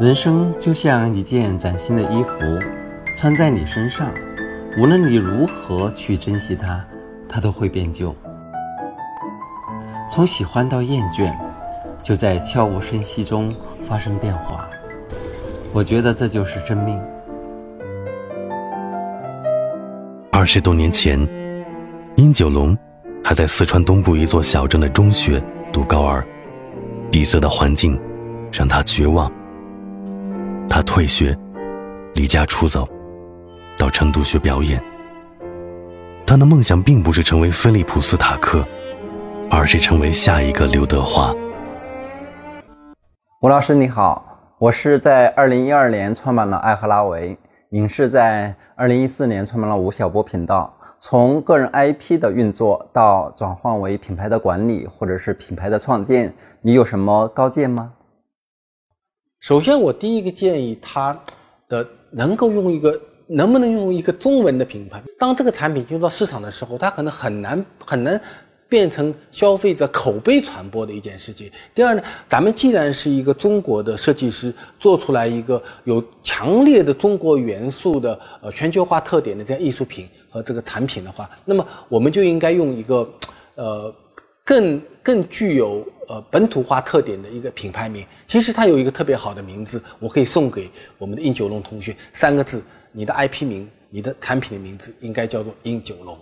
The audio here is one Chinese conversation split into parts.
人生就像一件崭新的衣服，穿在你身上，无论你如何去珍惜它，它都会变旧。从喜欢到厌倦，就在悄无声息中发生变化。我觉得这就是生命。二十多年前，殷九龙还在四川东部一座小镇的中学读高二，闭塞的环境让他绝望。他退学，离家出走，到成都学表演。他的梦想并不是成为菲利普斯塔克，而是成为下一个刘德华。吴老师你好，我是在二零一二年创办了爱赫拉维影视，在二零一四年创办了吴晓波频道。从个人 IP 的运作到转换为品牌的管理，或者是品牌的创建，你有什么高见吗？首先，我第一个建议他的能够用一个，能不能用一个中文的品牌？当这个产品进入到市场的时候，它可能很难很难变成消费者口碑传播的一件事情。第二呢，咱们既然是一个中国的设计师，做出来一个有强烈的中国元素的呃全球化特点的这样艺术品和这个产品的话，那么我们就应该用一个呃更更具有。呃，本土化特点的一个品牌名，其实它有一个特别好的名字，我可以送给我们的应九龙同学，三个字，你的 IP 名，你的产品的名字应该叫做应九龙。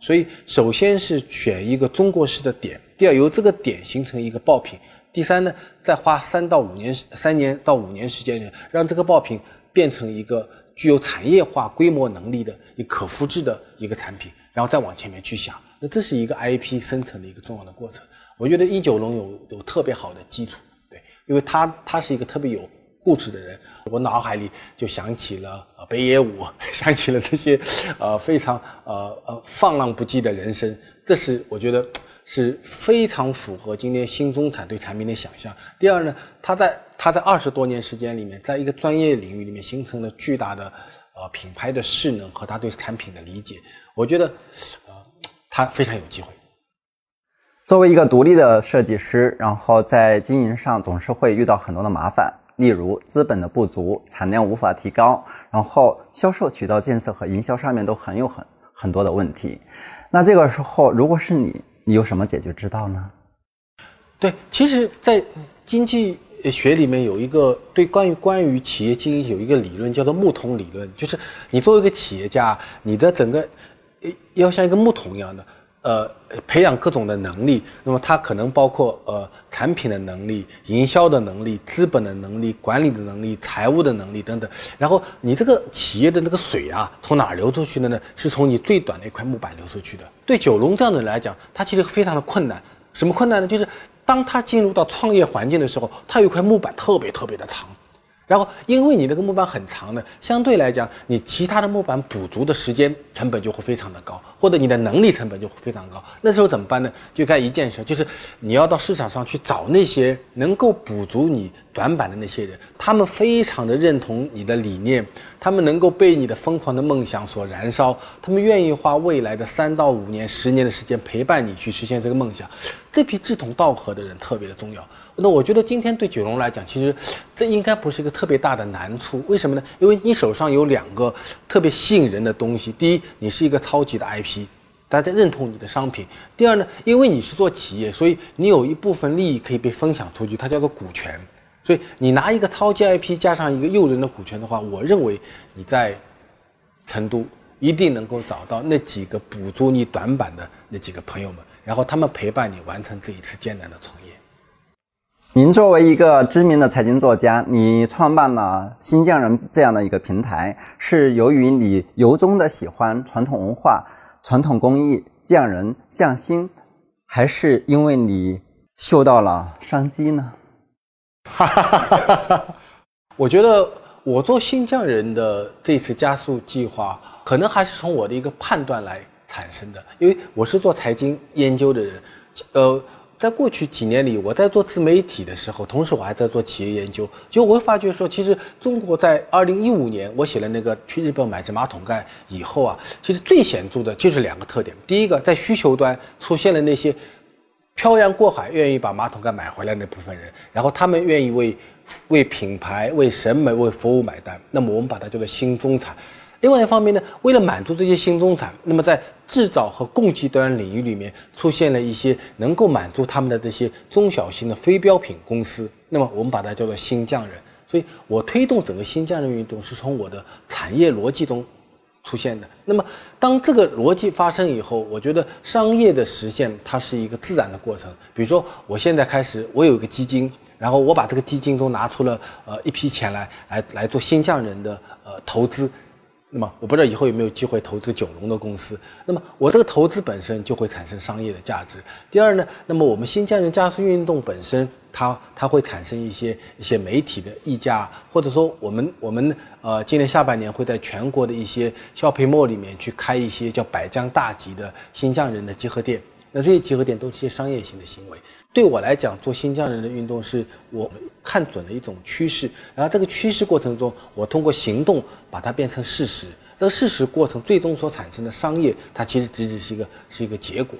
所以，首先是选一个中国式的点，第二由这个点形成一个爆品，第三呢，再花三到五年三年到五年时间，让这个爆品变成一个具有产业化规模能力的一可复制的一个产品，然后再往前面去想，那这是一个 IP 生成的一个重要的过程。我觉得一九龙有有特别好的基础，对，因为他他是一个特别有故事的人，我脑海里就想起了北野武，想起了这些，呃非常呃呃放浪不羁的人生，这是我觉得是非常符合今天新中产对产品的想象。第二呢，他在他在二十多年时间里面，在一个专业领域里面形成了巨大的呃品牌的势能和他对产品的理解，我觉得他非常有机会。作为一个独立的设计师，然后在经营上总是会遇到很多的麻烦，例如资本的不足、产量无法提高，然后销售渠道建设和营销上面都很有很很多的问题。那这个时候，如果是你，你有什么解决之道呢？对，其实，在经济学里面有一个对关于关于企业经营有一个理论叫做木桶理论，就是你作为一个企业家，你的整个要像一个木桶一样的。呃，培养各种的能力，那么它可能包括呃产品的能力、营销的能力、资本的能力、管理的能力、财务的能力等等。然后你这个企业的那个水啊，从哪儿流出去的呢？是从你最短的一块木板流出去的。对九龙这样的人来讲，他其实非常的困难。什么困难呢？就是当他进入到创业环境的时候，他有一块木板特别特别的长。然后，因为你那个木板很长呢，相对来讲，你其他的木板补足的时间成本就会非常的高，或者你的能力成本就会非常高。那时候怎么办呢？就干一件事，就是你要到市场上去找那些能够补足你短板的那些人，他们非常的认同你的理念，他们能够被你的疯狂的梦想所燃烧，他们愿意花未来的三到五年、十年的时间陪伴你去实现这个梦想。这批志同道合的人特别的重要。那我觉得今天对九龙来讲，其实这应该不是一个特别大的难处。为什么呢？因为你手上有两个特别吸引人的东西。第一，你是一个超级的 IP，大家认同你的商品。第二呢，因为你是做企业，所以你有一部分利益可以被分享出去，它叫做股权。所以你拿一个超级 IP 加上一个诱人的股权的话，我认为你在成都一定能够找到那几个补足你短板的那几个朋友们，然后他们陪伴你完成这一次艰难的创业。您作为一个知名的财经作家，你创办了新疆人这样的一个平台，是由于你由衷的喜欢传统文化、传统工艺、匠人匠心，还是因为你嗅到了商机呢？哈哈哈哈哈！我觉得我做新疆人的这次加速计划，可能还是从我的一个判断来产生的，因为我是做财经研究的人，呃。在过去几年里，我在做自媒体的时候，同时我还在做企业研究。就我会发觉说，其实中国在二零一五年我写了那个去日本买只马桶盖以后啊，其实最显著的就是两个特点。第一个，在需求端出现了那些漂洋过海愿意把马桶盖买回来那部分人，然后他们愿意为为品牌、为审美、为服务买单，那么我们把它叫做新中产。另外一方面呢，为了满足这些新中产，那么在制造和供给端领域里面出现了一些能够满足他们的这些中小型的非标品公司，那么我们把它叫做新匠人。所以我推动整个新匠人运动是从我的产业逻辑中出现的。那么当这个逻辑发生以后，我觉得商业的实现它是一个自然的过程。比如说，我现在开始，我有一个基金，然后我把这个基金中拿出了呃一批钱来，来来做新匠人的呃投资。那么我不知道以后有没有机会投资九龙的公司。那么我这个投资本身就会产生商业的价值。第二呢，那么我们新疆人加速运动本身，它它会产生一些一些媒体的溢价，或者说我们我们呃今年下半年会在全国的一些消费末里面去开一些叫百江大集的新疆人的集合店。那这些结合点都是一些商业性的行为。对我来讲，做新疆人的运动是我们看准了一种趋势，然后这个趋势过程中，我通过行动把它变成事实。这个事实过程最终所产生的商业，它其实只只是一个是一个结果。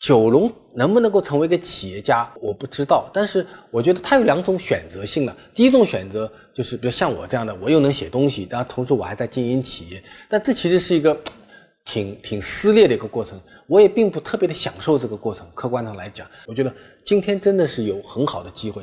九龙能不能够成为一个企业家，我不知道，但是我觉得它有两种选择性了。第一种选择就是，比如像我这样的，我又能写东西，然后同时我还在经营企业，但这其实是一个。挺挺撕裂的一个过程，我也并不特别的享受这个过程。客观上来讲，我觉得今天真的是有很好的机会。